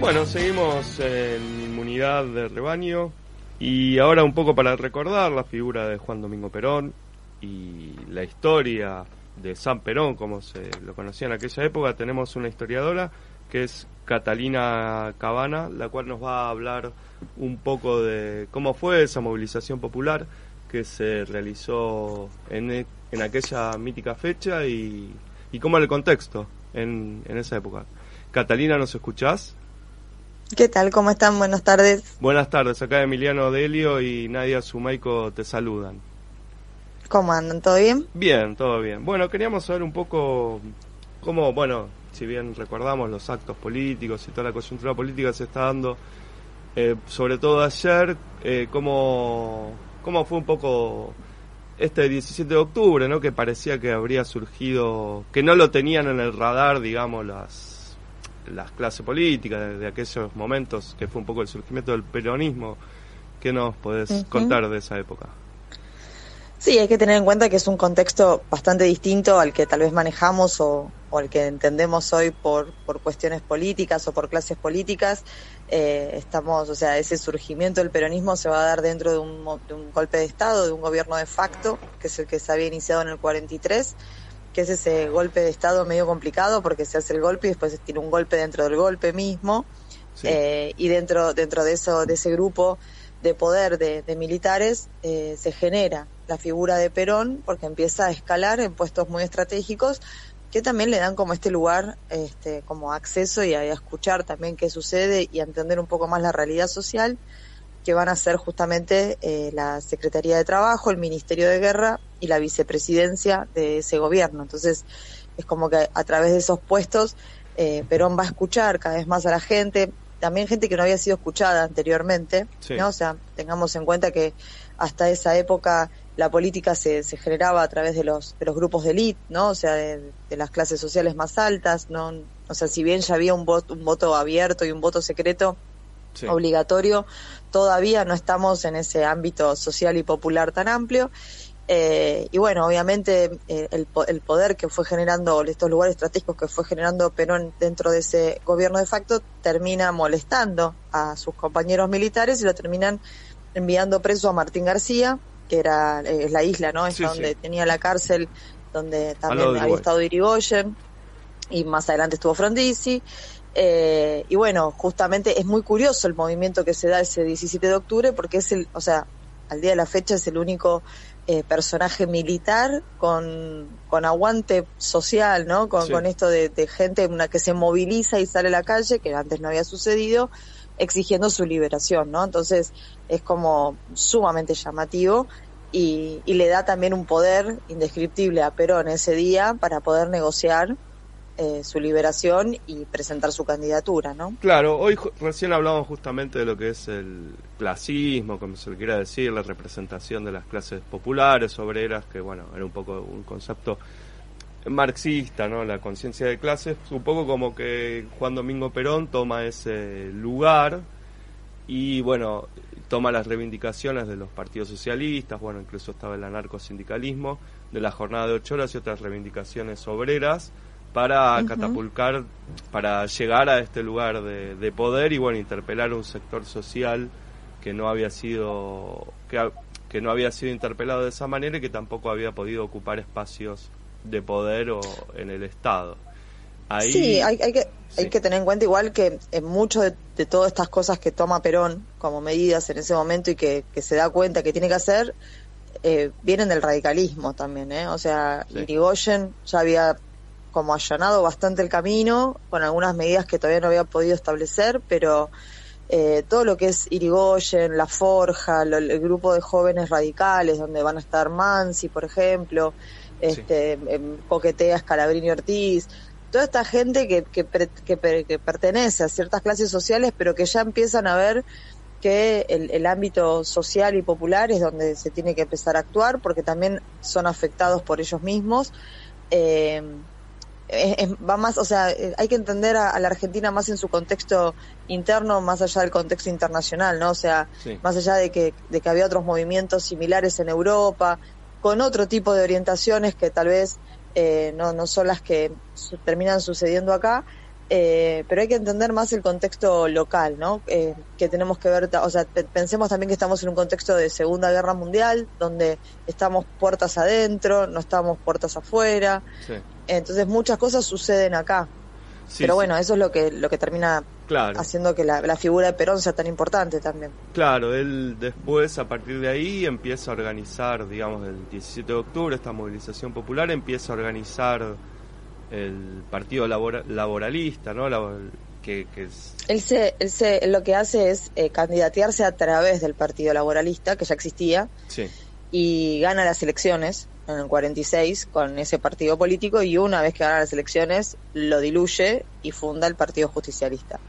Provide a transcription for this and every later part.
Bueno, seguimos en inmunidad de rebaño y ahora un poco para recordar la figura de Juan Domingo Perón y la historia de San Perón, como se lo conocía en aquella época, tenemos una historiadora que es Catalina Cabana, la cual nos va a hablar un poco de cómo fue esa movilización popular que se realizó en, e, en aquella mítica fecha y, y cómo era el contexto en, en esa época. Catalina, ¿nos escuchás? ¿Qué tal? ¿Cómo están? Buenas tardes. Buenas tardes, acá Emiliano Delio y Nadia Sumaico te saludan. ¿Cómo andan? ¿Todo bien? Bien, todo bien. Bueno, queríamos saber un poco cómo, bueno, si bien recordamos los actos políticos y toda la coyuntura política se está dando, eh, sobre todo ayer, eh, cómo, cómo fue un poco este 17 de octubre, ¿no? Que parecía que habría surgido, que no lo tenían en el radar, digamos, las las clases políticas de, aquellos momentos, que fue un poco el surgimiento del peronismo. ¿Qué nos podés contar de esa época? Sí, hay que tener en cuenta que es un contexto bastante distinto al que tal vez manejamos o, al que entendemos hoy por, por cuestiones políticas o por clases políticas. Eh, estamos, o sea, ese surgimiento del peronismo se va a dar dentro de un, de un golpe de Estado, de un gobierno de facto, que es el que se había iniciado en el 43 que es ese golpe de Estado medio complicado porque se hace el golpe y después tiene un golpe dentro del golpe mismo. Eh, y dentro, dentro de, eso, de ese grupo de poder de, militares eh, se genera la figura de Perón porque empieza a escalar en puestos muy estratégicos que también le dan como este lugar este, como acceso y a, escuchar también qué sucede y a entender un poco más la realidad social que van a ser justamente eh, la Secretaría de Trabajo, el Ministerio de Guerra y la vicepresidencia de ese gobierno. Entonces, es como que a través de esos puestos, eh, Perón va a escuchar cada vez más a la gente, también gente que no había sido escuchada anteriormente, ¿no? O sea, tengamos en cuenta que hasta esa época la política se, se generaba a través de los, de los grupos de élite, ¿no? O sea, de, las clases sociales más altas, ¿no? O sea, si bien ya había un voto, un voto abierto y un voto secreto, obligatorio, todavía no estamos en ese ámbito social y popular tan amplio. Eh, y bueno, obviamente eh, el, el, poder que fue generando, estos lugares estratégicos que fue generando Perón dentro de ese gobierno de facto, termina molestando a sus compañeros militares y lo terminan enviando preso a Martín García, que era eh, la isla, ¿no? Es donde tenía la cárcel, donde también había estado Irigoyen, y más adelante estuvo Frondizi. Eh, y bueno, justamente es muy curioso el movimiento que se da ese 17 de octubre porque es el, o sea, al día de la fecha es el único eh, personaje militar con, con aguante social, ¿no? Con, con esto de, gente una que se moviliza y sale a la calle, que antes no había sucedido, exigiendo su liberación, ¿no? Entonces es como sumamente llamativo y, y le da también un poder indescriptible a Perón ese día para poder negociar eh, su liberación y presentar su candidatura, ¿no? Claro, hoy recién hablamos justamente de lo que es el clasismo, como se le quiera decir, la representación de las clases populares, obreras, que bueno, era un poco un concepto marxista, ¿no? La conciencia de clases, un poco como que Juan Domingo Perón toma ese lugar y bueno, toma las reivindicaciones de los partidos socialistas, bueno, incluso estaba el anarcosindicalismo, de la jornada de ocho horas y otras reivindicaciones obreras, para catapultar, para llegar a este lugar de, poder y bueno, interpelar a un sector social que no había sido, que, que no había sido interpelado de esa manera y que tampoco había podido ocupar espacios de poder o en el Estado. Ahí, sí, hay, hay, que, hay que tener en cuenta igual que en mucho de, todas estas cosas que toma Perón como medidas en ese momento y que, que se da cuenta que tiene que hacer, eh, vienen del radicalismo también, ¿eh? O sea, Irigoyen ya había como allanado bastante el camino, con algunas medidas que todavía no había podido establecer, pero eh, todo lo que es Irigoyen, La Forja, el grupo de jóvenes radicales, donde van a estar Mansi, por ejemplo, este, em, Coquetea, Scalabrini Ortiz, toda esta gente que, que, que, pertenece a ciertas clases sociales, pero que ya empiezan a ver que el, el, ámbito social y popular es donde se tiene que empezar a actuar, porque también son afectados por ellos mismos. Eh, va más, o sea, eh, hay que entender a, la Argentina más en su contexto interno, más allá del contexto internacional, ¿no? O sea, más allá de que, de que había otros movimientos similares en Europa, con otro tipo de orientaciones que tal vez eh, no, no son las que terminan sucediendo acá, eh, pero hay que entender más el contexto local, ¿no? Eh, que tenemos que ver, o sea, pensemos también que estamos en un contexto de Segunda Guerra Mundial, donde estamos puertas adentro, no estamos puertas afuera. Entonces muchas cosas suceden acá. pero bueno, eso es lo que lo que termina haciendo que la, figura de Perón sea tan importante también. Claro, él después, a partir de ahí, empieza a organizar, digamos, el 17 de octubre, esta movilización popular, empieza a organizar el Partido Laboralista, ¿no? que, es... él, se, él, se, lo que hace es eh, candidatearse a través del Partido Laboralista, que ya existía, y gana las elecciones en el 46 con ese partido político y una vez que gana las elecciones lo diluye y funda el Partido Justicialista.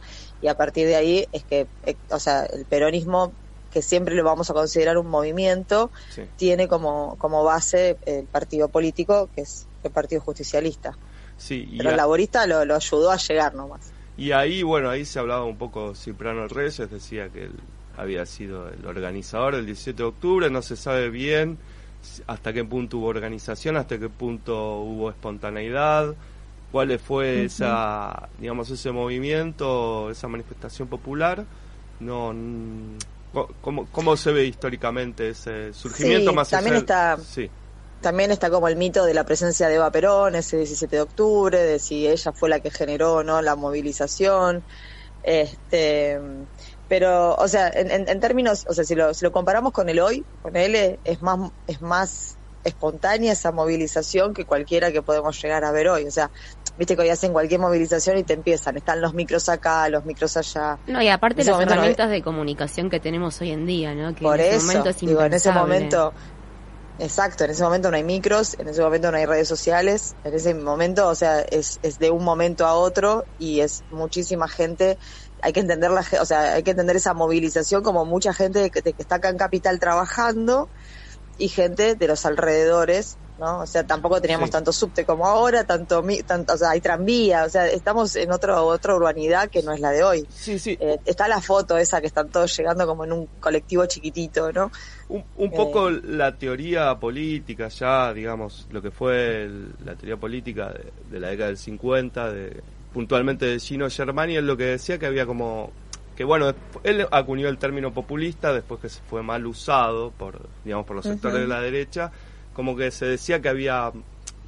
Y a partir de ahí es que, eh, o sea, el peronismo que siempre lo vamos a considerar un movimiento, tiene como, como base el partido político, que es el Partido Justicialista. Sí, Pero el laborista lo, ayudó a llegar nomás. Y ahí, bueno, ahí se hablaba un poco Ciprano Reyes, decía que él había sido el organizador del 17 de octubre, no se sabe bien hasta qué punto hubo organización, hasta qué punto hubo espontaneidad, cuál fue esa, digamos, ese movimiento, esa manifestación popular, no, cómo, cómo se ve históricamente ese surgimiento más también está sí. también está como el mito de la presencia de Eva Perón ese 17 de octubre, de si ella fue la que generó no la movilización. Este, pero, o sea, en, términos, o sea, si lo, si lo comparamos con el hoy, con él es más, es más espontánea esa movilización que cualquiera que podemos llegar a ver hoy. O sea, viste que hoy hacen cualquier movilización y te empiezan, están los micros acá, los micros allá. No, y aparte las herramientas de comunicación que tenemos hoy en día, ¿no? Que Por en ese momento es digo, en ese momento Exacto, en ese momento no hay micros, en ese momento no hay redes sociales, en ese momento, o sea, es, es de un momento a otro y es muchísima gente. Hay que entender la, o sea, hay que entender esa movilización como mucha gente que, que está acá en Capital trabajando y gente de los alrededores ¿no? O sea, tampoco teníamos tanto subte como ahora, tanto, tanto, o sea, hay tranvía, o sea, estamos en otro, otra urbanidad que no es la de hoy. Sí, sí. Eh, está la foto esa que están todos llegando como en un colectivo chiquitito, ¿no? Un, un poco eh, la teoría política ya, digamos, lo que fue la teoría política de, la década del 50, de, puntualmente de Gino Germani, es lo que decía que había como que bueno, él acuñó el término populista después que se fue mal usado por, digamos, por los sectores de la derecha, como que se decía que había,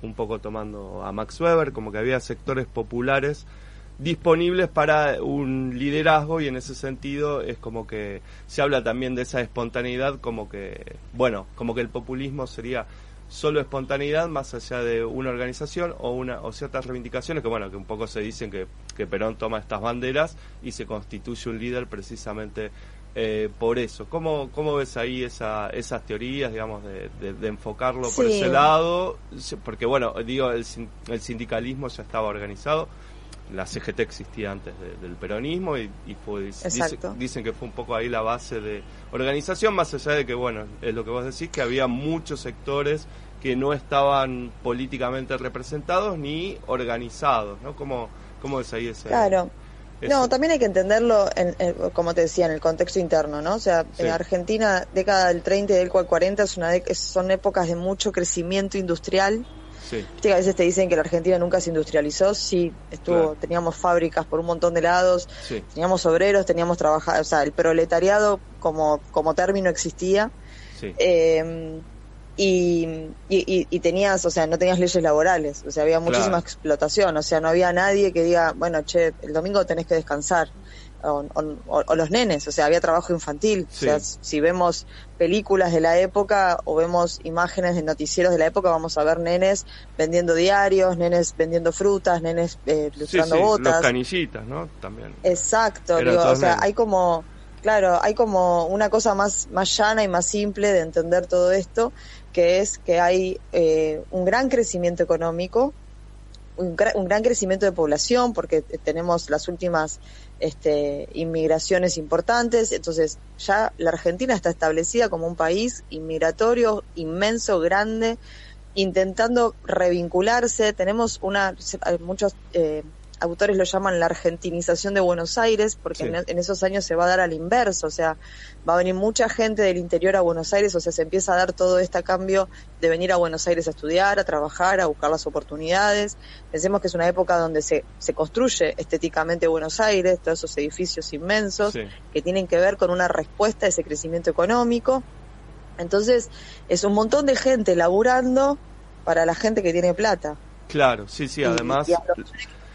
un poco tomando a Max Weber, como que había sectores populares disponibles para un liderazgo y en ese sentido es como que se habla también de esa espontaneidad como que, bueno, como que el populismo sería solo espontaneidad más allá de una organización o una o ciertas reivindicaciones que bueno que un poco se dicen que, que Perón toma estas banderas y se constituye un líder precisamente eh, por eso. ¿Cómo, ¿Cómo ves ahí esa, esas teorías, digamos, de, enfocarlo por ese lado? Porque, bueno, digo, el, el, sindicalismo ya estaba organizado, la CGT existía antes del peronismo y, fue, dicen que fue un poco ahí la base de organización, más allá de que, bueno, es lo que vos decís, que había muchos sectores que no estaban políticamente representados ni organizados, ¿no? ¿Cómo, cómo ves ahí ese...? Claro. No, también hay que entenderlo, en, como te decía, en el contexto interno, ¿no? O sea, en Argentina, década del 30 y del 40 es una son épocas de mucho crecimiento industrial. Sí. a veces te dicen que la Argentina nunca se industrializó, sí, estuvo, teníamos fábricas por un montón de lados, teníamos obreros, teníamos trabajadores, o sea, el proletariado como, como término existía. Sí. Eh, y, y, tenías, o sea, no tenías leyes laborales, o sea, había muchísima explotación, o sea, no había nadie que diga, bueno, che, el domingo tenés que descansar, o, o, los nenes, o sea, había trabajo infantil, o sea, si vemos películas de la época o vemos imágenes de noticieros de la época, vamos a ver nenes vendiendo diarios, nenes vendiendo frutas, nenes eh, lustrando botas. Los canillitas, ¿no? También. Exacto, digo, o sea, hay como claro, hay como una cosa más, más llana y más simple de entender todo esto, que es que hay eh, un gran crecimiento económico, un, gran crecimiento de población, porque tenemos las últimas este, inmigraciones importantes, entonces ya la Argentina está establecida como un país inmigratorio inmenso, grande, intentando revincularse. Tenemos una muchos eh, autores lo llaman la argentinización de Buenos Aires, porque en, en, esos años se va a dar al inverso, o sea, va a venir mucha gente del interior a Buenos Aires, o sea, se empieza a dar todo este cambio de venir a Buenos Aires a estudiar, a trabajar, a buscar las oportunidades. Pensemos que es una época donde se, se construye estéticamente Buenos Aires, todos esos edificios inmensos que tienen que ver con una respuesta a ese crecimiento económico. Entonces, es un montón de gente laburando para la gente que tiene plata. Claro, sí, sí, además...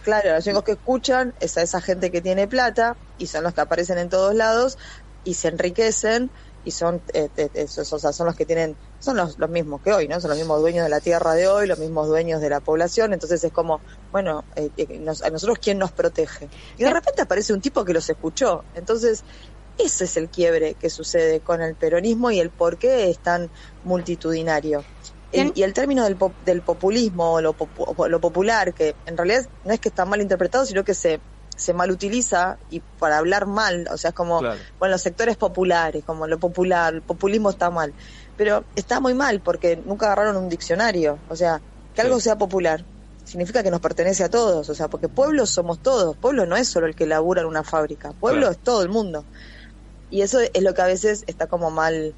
claro, los únicos que escuchan es a esa gente que tiene plata y son los que aparecen en todos lados y se enriquecen y son eh, o sea, son los que tienen son los, los mismos que hoy no son los mismos dueños de la tierra de hoy los mismos dueños de la población entonces es como bueno eh, a nosotros quién nos protege y de repente aparece un tipo que los escuchó. Entonces ese es el quiebre que sucede con el peronismo y el por qué es tan multitudinario y el término del, del populismo o lo, lo popular que en realidad no es que está mal interpretado sino que se se mal utiliza y para hablar mal, o sea, es como, bueno, los sectores populares, como lo popular, el populismo está mal, pero está muy mal porque nunca agarraron un diccionario, o sea, que algo sea popular significa que nos pertenece a todos, o sea, porque pueblos somos todos, pueblo no es solo el que labura en una fábrica, pueblo es todo el mundo. Y eso es lo que a veces está como mal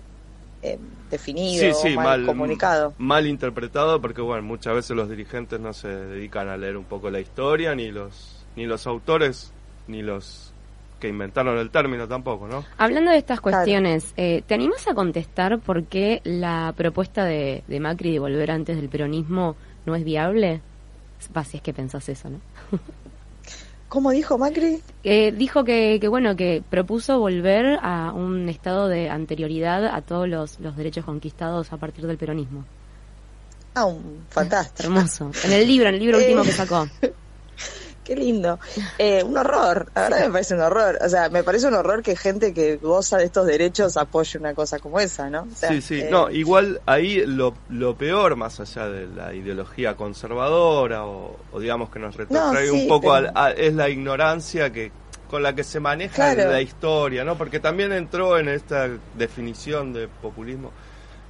eh, definido, mal, comunicado. Mal interpretado porque, bueno, muchas veces los dirigentes no se dedican a leer un poco la historia ni los ni los autores, ni los que inventaron el término tampoco, ¿no? Hablando de estas cuestiones, eh, ¿te animas a contestar por qué la propuesta de, Macri de volver antes del peronismo no es viable? Va, si es que pensás eso, ¿no? ¿Cómo dijo Macri? Eh, dijo que, que, bueno, que propuso volver a un estado de anterioridad a todos los, los derechos conquistados a partir del peronismo. Ah, un fantástico. Hermoso. En el libro, en el libro último que sacó. Qué lindo. Eh, un horror, la verdad me parece un horror. O sea, me parece un horror que gente que goza de estos derechos apoye una cosa como esa, ¿no? sí, sí. Eh, no, igual ahí lo, lo peor, más allá de la ideología conservadora o, digamos que nos retrotrae un poco, es la ignorancia que con la que se maneja la historia, ¿no? Porque también entró en esta definición de populismo,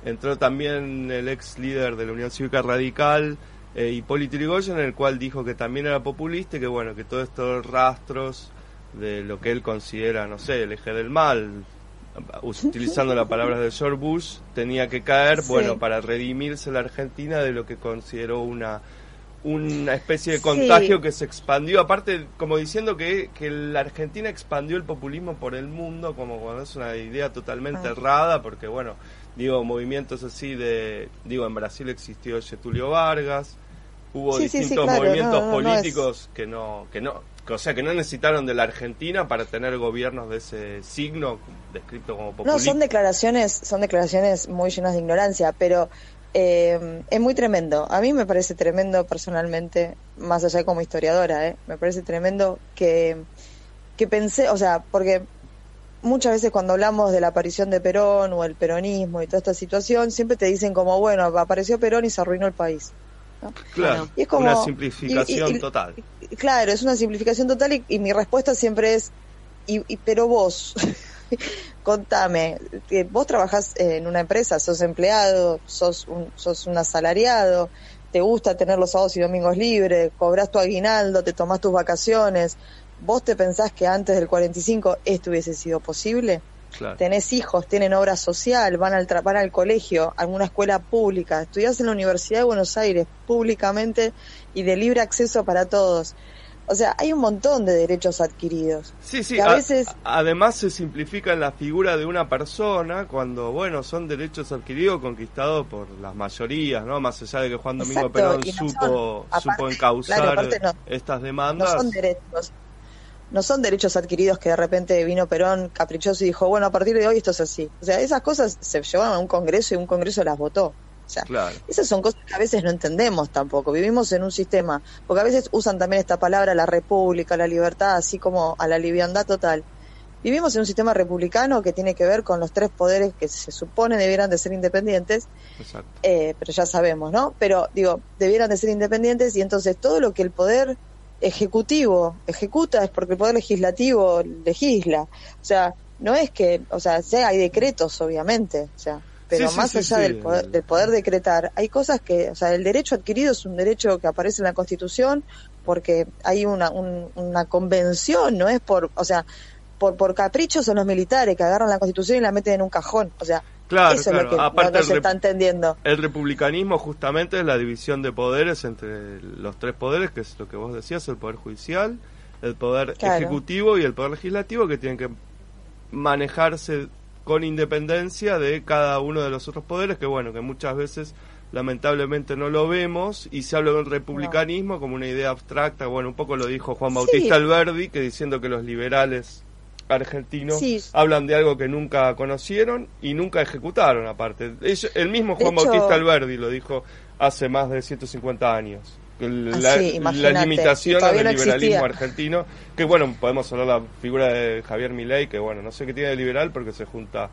entró también el ex líder de la Unión Cívica Radical, eh, Hipólito Yrigoyen, en el cual dijo que también era populista y que bueno, que todos estos rastros de lo que él considera, no sé, el eje del mal, utilizando las palabras de George Bush, tenía que caer, bueno, para redimirse la Argentina de lo que consideró una una especie de contagio que se expandió, aparte como diciendo que, que la Argentina expandió el populismo por el mundo, como cuando es una idea totalmente ah. errada, porque bueno, digo, movimientos así de, digo, en Brasil existió Getulio Vargas, hubo distintos movimientos políticos que no que no o sea que no necesitaron de la Argentina para tener gobiernos de ese signo descrito como populismo. No, son declaraciones, son declaraciones muy llenas de ignorancia, pero eh, es muy tremendo. A mí me parece tremendo personalmente, más allá de como historiadora, ¿eh? me parece tremendo que, que pensé, o sea, porque muchas veces cuando hablamos de la aparición de Perón o el peronismo y toda esta situación, siempre te dicen como, bueno, apareció Perón y se arruinó el país. Claro, es como, una simplificación total. Claro, es una simplificación total y, mi respuesta siempre es, y, pero vos, contame, vos trabajás en una empresa, sos empleado, sos un, sos un asalariado, te gusta tener los sábados y domingos libres, cobras tu aguinaldo, te tomás tus vacaciones, ¿vos te pensás que antes del 45 esto hubiese sido posible? Tenés hijos, tienen obra social, van al, van al colegio, a alguna escuela pública, estudiás en la Universidad de Buenos Aires públicamente y de libre acceso para todos. O sea, hay un montón de derechos adquiridos. Sí, sí, a, veces... además se simplifica en la figura de una persona cuando, bueno, son derechos adquiridos conquistados por las mayorías, ¿no? Más allá de que Juan Domingo Perón supo, supo encauzar estas demandas. No son derechos, no son derechos adquiridos que de repente vino Perón caprichoso y dijo, bueno, a partir de hoy esto es así. O sea, esas cosas se llevaron a un congreso y un congreso las votó. O sea, esas son cosas que a veces no entendemos tampoco. Vivimos en un sistema, porque a veces usan también esta palabra, la república, la libertad, así como a la liviandad total. Vivimos en un sistema republicano que tiene que ver con los tres poderes que se supone debieran de ser independientes, eh, pero ya sabemos, ¿no? Pero digo, debieran de ser independientes y entonces todo lo que el poder ejecutivo ejecuta es porque el poder legislativo legisla. O sea, no es que, o sea, hay decretos, obviamente, o sea, pero más allá del, poder, decretar, hay cosas que, o sea, el derecho adquirido es un derecho que aparece en la Constitución porque hay una, una convención, no es por, o sea, por, por caprichos son los militares que agarran la constitución y la meten en un cajón, o sea, Claro, eso es lo que Aparte no, se está entendiendo. El republicanismo justamente es la división de poderes entre los tres poderes, que es lo que vos decías, el poder judicial, el poder ejecutivo y el poder legislativo, que tienen que manejarse con independencia de cada uno de los otros poderes, que bueno, que muchas veces lamentablemente no lo vemos y se habla del republicanismo como una idea abstracta, bueno, un poco lo dijo Juan Bautista Alberdi, que diciendo que los liberales argentinos hablan de algo que nunca conocieron y nunca ejecutaron aparte. el mismo Juan Bautista Alberdi lo dijo hace más de 150 años. La, ah, la limitación del liberalismo argentino, que bueno, podemos hablar de la figura de Javier Milei, que bueno, no sé qué tiene de liberal porque se junta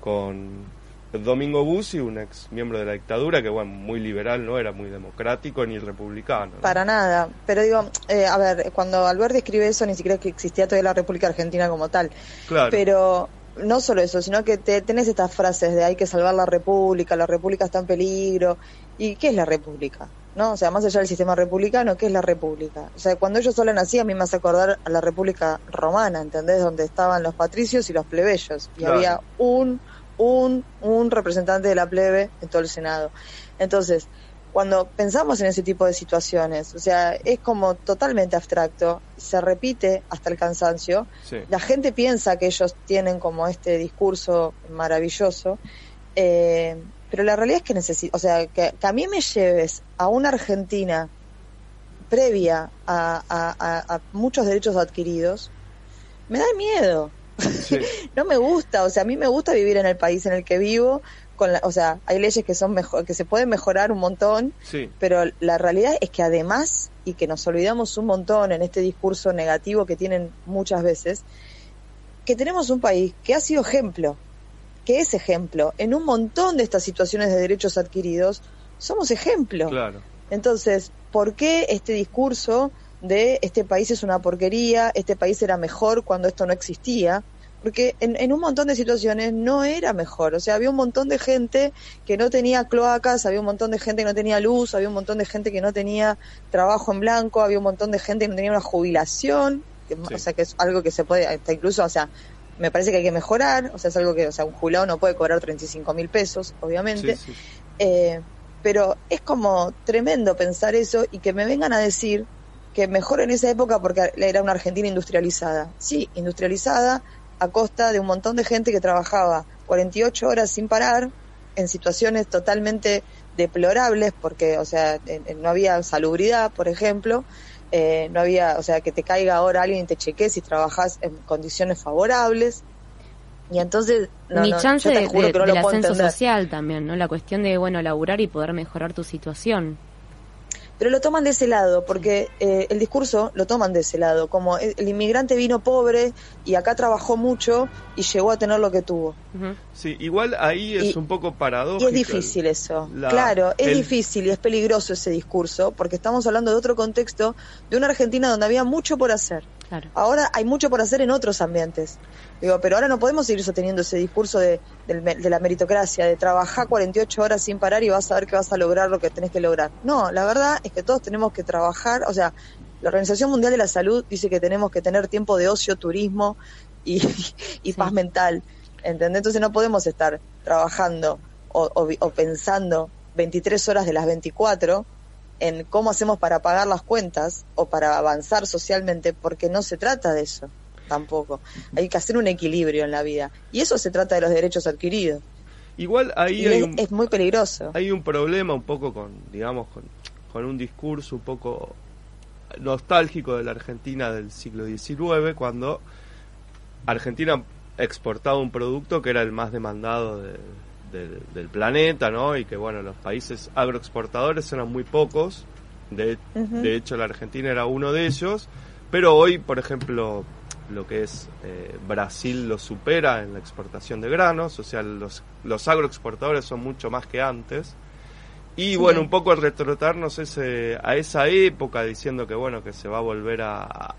con Domingo Bussi, un ex miembro de la dictadura, que bueno, muy liberal, no era muy democrático ni republicano. Para nada, pero digo, eh, a ver, cuando Alberti escribe eso, ni siquiera que existía todavía la República Argentina como tal. Claro. Pero no solo eso, sino que te, tenés estas frases de hay que salvar la República, la República está en peligro. ¿Y qué es la República? ¿No? O sea, más allá del sistema republicano, ¿qué es la República? O sea, cuando ellos hablan así, a mí me hace acordar a la República Romana, ¿entendés? Donde estaban los patricios y los plebeyos. Y había un un, un representante de la plebe en todo el Senado. Entonces, cuando pensamos en ese tipo de situaciones, o sea, es como totalmente abstracto, se repite hasta el cansancio, la gente piensa que ellos tienen como este discurso maravilloso, eh, pero la realidad es que necesito, o sea, que, a mí me lleves a una Argentina previa a, a muchos derechos adquiridos, me da miedo, no me gusta, o sea, a mí me gusta vivir en el país en el que vivo, con la, o sea, hay leyes que son mejor, que se pueden mejorar un montón, pero la realidad es que además, y que nos olvidamos un montón en este discurso negativo que tienen muchas veces, que tenemos un país que ha sido ejemplo, que es ejemplo, en un montón de estas situaciones de derechos adquiridos, somos ejemplo. Claro. Entonces, ¿por qué este discurso de este país es una porquería, este país era mejor cuando esto no existía, porque en, un montón de situaciones no era mejor, o sea, había un montón de gente que no tenía cloacas, había un montón de gente que no tenía luz, había un montón de gente que no tenía trabajo en blanco, había un montón de gente que no tenía una jubilación, o sea, que es algo que se puede, hasta incluso, o sea, me parece que hay que mejorar, o sea, es algo que, o sea, un jubilado no puede cobrar 35 mil pesos, obviamente, eh, pero es como tremendo pensar eso y que me vengan a decir que mejor en esa época porque era una Argentina industrializada. Sí, industrializada a costa de un montón de gente que trabajaba 48 horas sin parar en situaciones totalmente deplorables porque, o sea, no había salubridad, por ejemplo, eh, no había, o sea, que te caiga ahora alguien y te chequee si trabajas en condiciones favorables. Y entonces, no, Ni chance de, del ascenso social también, ¿no? La cuestión de, bueno, laburar y poder mejorar tu situación pero lo toman de ese lado, porque eh, el discurso lo toman de ese lado, como el, inmigrante vino pobre y acá trabajó mucho y llegó a tener lo que tuvo. Sí, igual ahí es un poco paradójico. Y es difícil eso, claro, es difícil y es peligroso ese discurso, porque estamos hablando de otro contexto, de una Argentina donde había mucho por hacer. Ahora hay mucho por hacer en otros ambientes. Digo, pero ahora no podemos seguir sosteniendo ese discurso de, la meritocracia, de trabajar 48 horas sin parar y vas a ver que vas a lograr lo que tenés que lograr. No, la verdad es que todos tenemos que trabajar, o sea, la Organización Mundial de la Salud dice que tenemos que tener tiempo de ocio, turismo y, paz mental. ¿Entendés? Entonces no podemos estar trabajando o, o pensando 23 horas de las 24 en cómo hacemos para pagar las cuentas o para avanzar socialmente, porque no se trata de eso tampoco. Hay que hacer un equilibrio en la vida. Y eso se trata de los derechos adquiridos. Igual ahí es, muy peligroso. Hay un problema un poco con, digamos, con, con un discurso un poco nostálgico de la Argentina del siglo XIX, cuando Argentina exportaba un producto que era el más demandado de, del planeta, ¿no? Y que, bueno, los países agroexportadores eran muy pocos. De, de hecho, la Argentina era uno de ellos. Pero hoy, por ejemplo, lo que es eh, Brasil lo supera en la exportación de granos, o sea, los, los agroexportadores son mucho más que antes. Y bueno, un poco retrotarnos ese, a esa época diciendo que bueno, que se va a volver a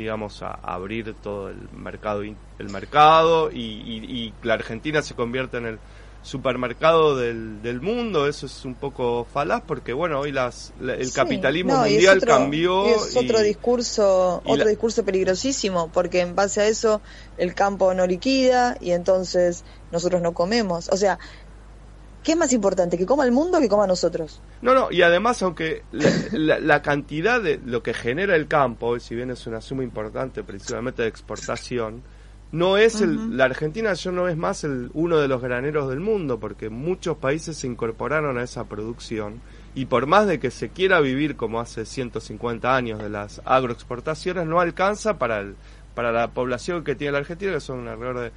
digamos, a, abrir todo el mercado, el mercado y, la Argentina se convierte en el supermercado del, del mundo, eso es un poco falaz porque bueno, hoy las el Sí, capitalismo no, mundial otro- cambió y es otro y- discurso, y otro la- discurso peligrosísimo, porque en base a eso el campo no liquida y entonces nosotros no comemos. O sea, ¿qué es más importante? ¿Que coma el mundo o que coma nosotros? No, no, y además, aunque la, la- la cantidad de lo que genera el campo, si bien es una suma importante principalmente de exportación, no es el, la Argentina ya no es más el, uno de los graneros del mundo, porque muchos países se incorporaron a esa producción, y por más de que se quiera vivir como hace 150 años de las agroexportaciones, no alcanza para, el, para la población que tiene la Argentina, que son alrededor de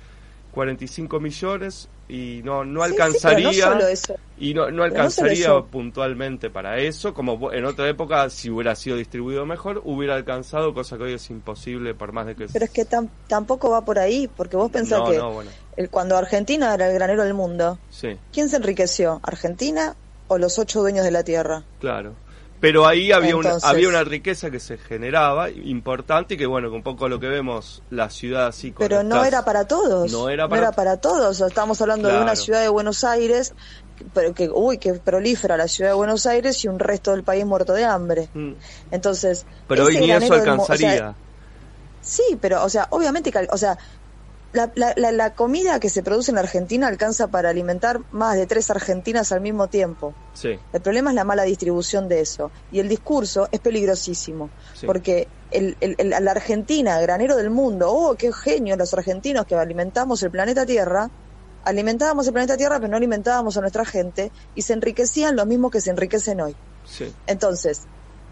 45 millones, y no, no Sí, sí, alcanzaría... no eso. Y no, no alcanzaría puntualmente para eso, como en otra época, si hubiera sido distribuido mejor, hubiera alcanzado, cosa que hoy es imposible por más de que... Pero es que tam- tampoco va por ahí, porque vos pensás que bueno, el- cuando Argentina era el granero del mundo, sí, ¿quién se enriqueció? ¿Argentina o los ocho dueños de la tierra? claro. Pero ahí había, una, Entonces- había una riqueza que se generaba, importante, y que bueno, un poco lo que vemos, la ciudad así Pero no era para todos. No era para- todos. O sea, estamos hablando de una ciudad de Buenos Aires, pero que, uy, que prolífera la ciudad de Buenos Aires y un resto del país muerto de hambre. Mm. Entonces. Pero hoy ni eso granero del mu- o sea, alcanzaría. sí, pero, o sea, obviamente, o sea, la, la, la, la comida que se produce en la Argentina alcanza para alimentar más de tres Argentinas al mismo tiempo. sí, El problema es la mala distribución de eso. Y el discurso es peligrosísimo. sí. Porque el, el- el- la Argentina, granero del mundo, oh, qué genio los argentinos que alimentamos el planeta Tierra, alimentábamos el planeta Tierra pero no alimentábamos a nuestra gente y se enriquecían los mismos que se enriquecen hoy. sí. Entonces,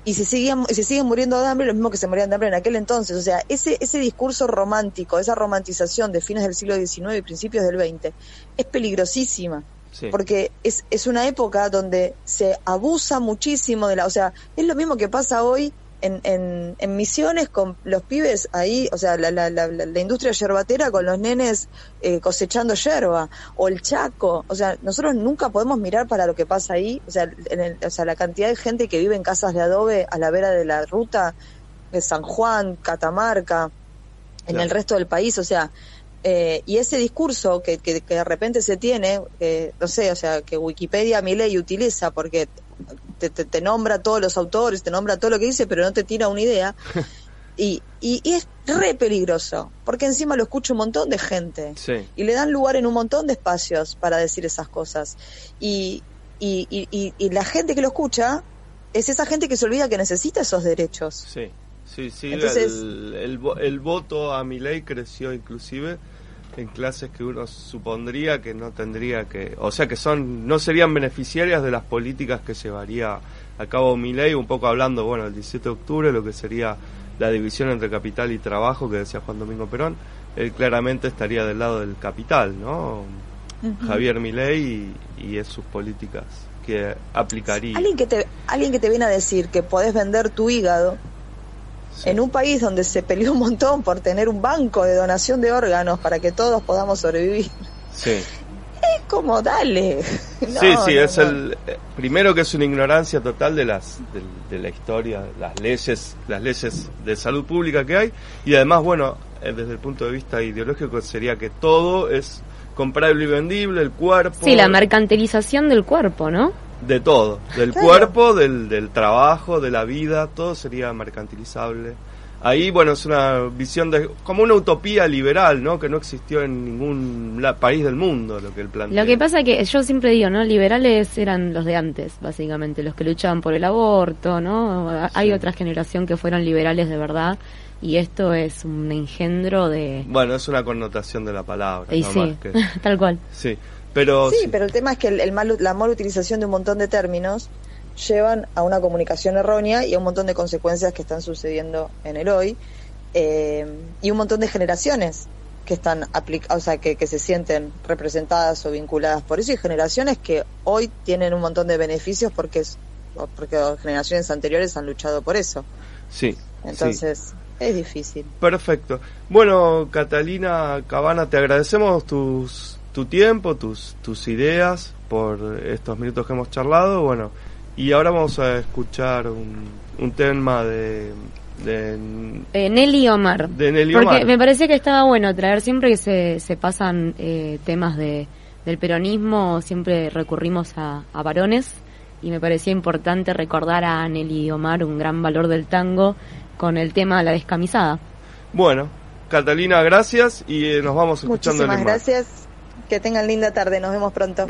y se siguen, y se siguen muriendo de hambre los mismos que se morían de hambre en aquel entonces. O sea, ese, ese discurso romántico, esa romantización de fines del siglo XIX y principios del XX, es peligrosísima sí. porque es, es una época donde se abusa muchísimo de la, o sea, es lo mismo que pasa hoy en, en, en misiones con los pibes ahí, o sea, la, la, la, la- industria yerbatera con los nenes eh, cosechando yerba, o el chaco, o sea, nosotros nunca podemos mirar para lo que pasa ahí, o sea, en el- o sea, la cantidad de gente que vive en casas de adobe a la vera de la ruta de San Juan, Catamarca, en Claro. el resto del país, o sea, eh, y ese discurso que, que, que de repente se tiene, eh, no sé, o sea, que Wikipedia mi ley utiliza porque te, te, te nombra todos los autores, te nombra todo lo que dice, pero no te tira una idea. Y, y, y es re peligroso, porque encima lo escucha un montón de gente Sí, y le dan lugar en un montón de espacios para decir esas cosas. Y, y, y, la gente que lo escucha es esa gente que se olvida que necesita esos derechos. Sí, sí, sí. Entonces- el, el, el voto a mi ley creció inclusive en clases que uno supondría que no tendría que, o sea, que son no serían beneficiarias de las políticas que llevaría a cabo mi ley, un poco hablando, bueno, el 17 de octubre, lo que sería la división entre capital y trabajo que decía Juan Domingo Perón, él claramente estaría del lado del capital, ¿no? Javier Milei y, y es sus políticas que aplicaría. Alguien que te, alguien que te viene a decir que podés vender tu hígado. En un país donde se peleó un montón por tener un banco de donación de órganos para que todos podamos sobrevivir. Sí. Es como, dale. No, sí, sí, no, es no. el eh, primero que es una ignorancia total de las de, de la historia, las leyes, las leyes de salud pública que hay y además, bueno, eh, desde el punto de vista ideológico sería que todo es comprable y vendible, el cuerpo, Sí, la mercantilización del cuerpo, ¿no? De todo, del Claro. cuerpo, del, del trabajo, de la vida, todo sería mercantilizable. Ahí, bueno, es una visión de como una utopía liberal, ¿no? Que no existió en ningún la- país del mundo, lo que él plantea. Lo que pasa que yo siempre digo, ¿no? Liberales eran los de antes, básicamente, los que luchaban por el aborto, ¿no? Hay otra generación que fueron liberales de verdad y esto es un engendro de... Bueno, es una connotación de la palabra. Y no sí, más que- tal cual. sí, pero Sí, pero el tema es que el, el mal, la mala utilización de un montón de términos llevan a una comunicación errónea y a un montón de consecuencias que están sucediendo en el hoy eh, y un montón de generaciones que están o sea, que, que se sienten representadas o vinculadas por eso y generaciones que hoy tienen un montón de beneficios porque porque generaciones anteriores han luchado por eso. sí, sí. Entonces, es difícil. Perfecto. Bueno, Catalina Cabana, te agradecemos tus, tu tiempo, tus, tus ideas por estos minutos que hemos charlado. Bueno, y ahora vamos a escuchar un, un tema de, de, Eh, Nelly Omar. de Nelly Porque Omar. me parece que estaba bueno traer siempre que se, se pasan eh, temas de, del peronismo siempre recurrimos a, a varones y me parecía importante recordar a Nelly Omar un gran valor del tango con el tema de la descamisada. Bueno, Catalina, gracias y eh, nos vamos escuchando Muchísimas gracias. Que tengan linda tarde. Nos vemos pronto.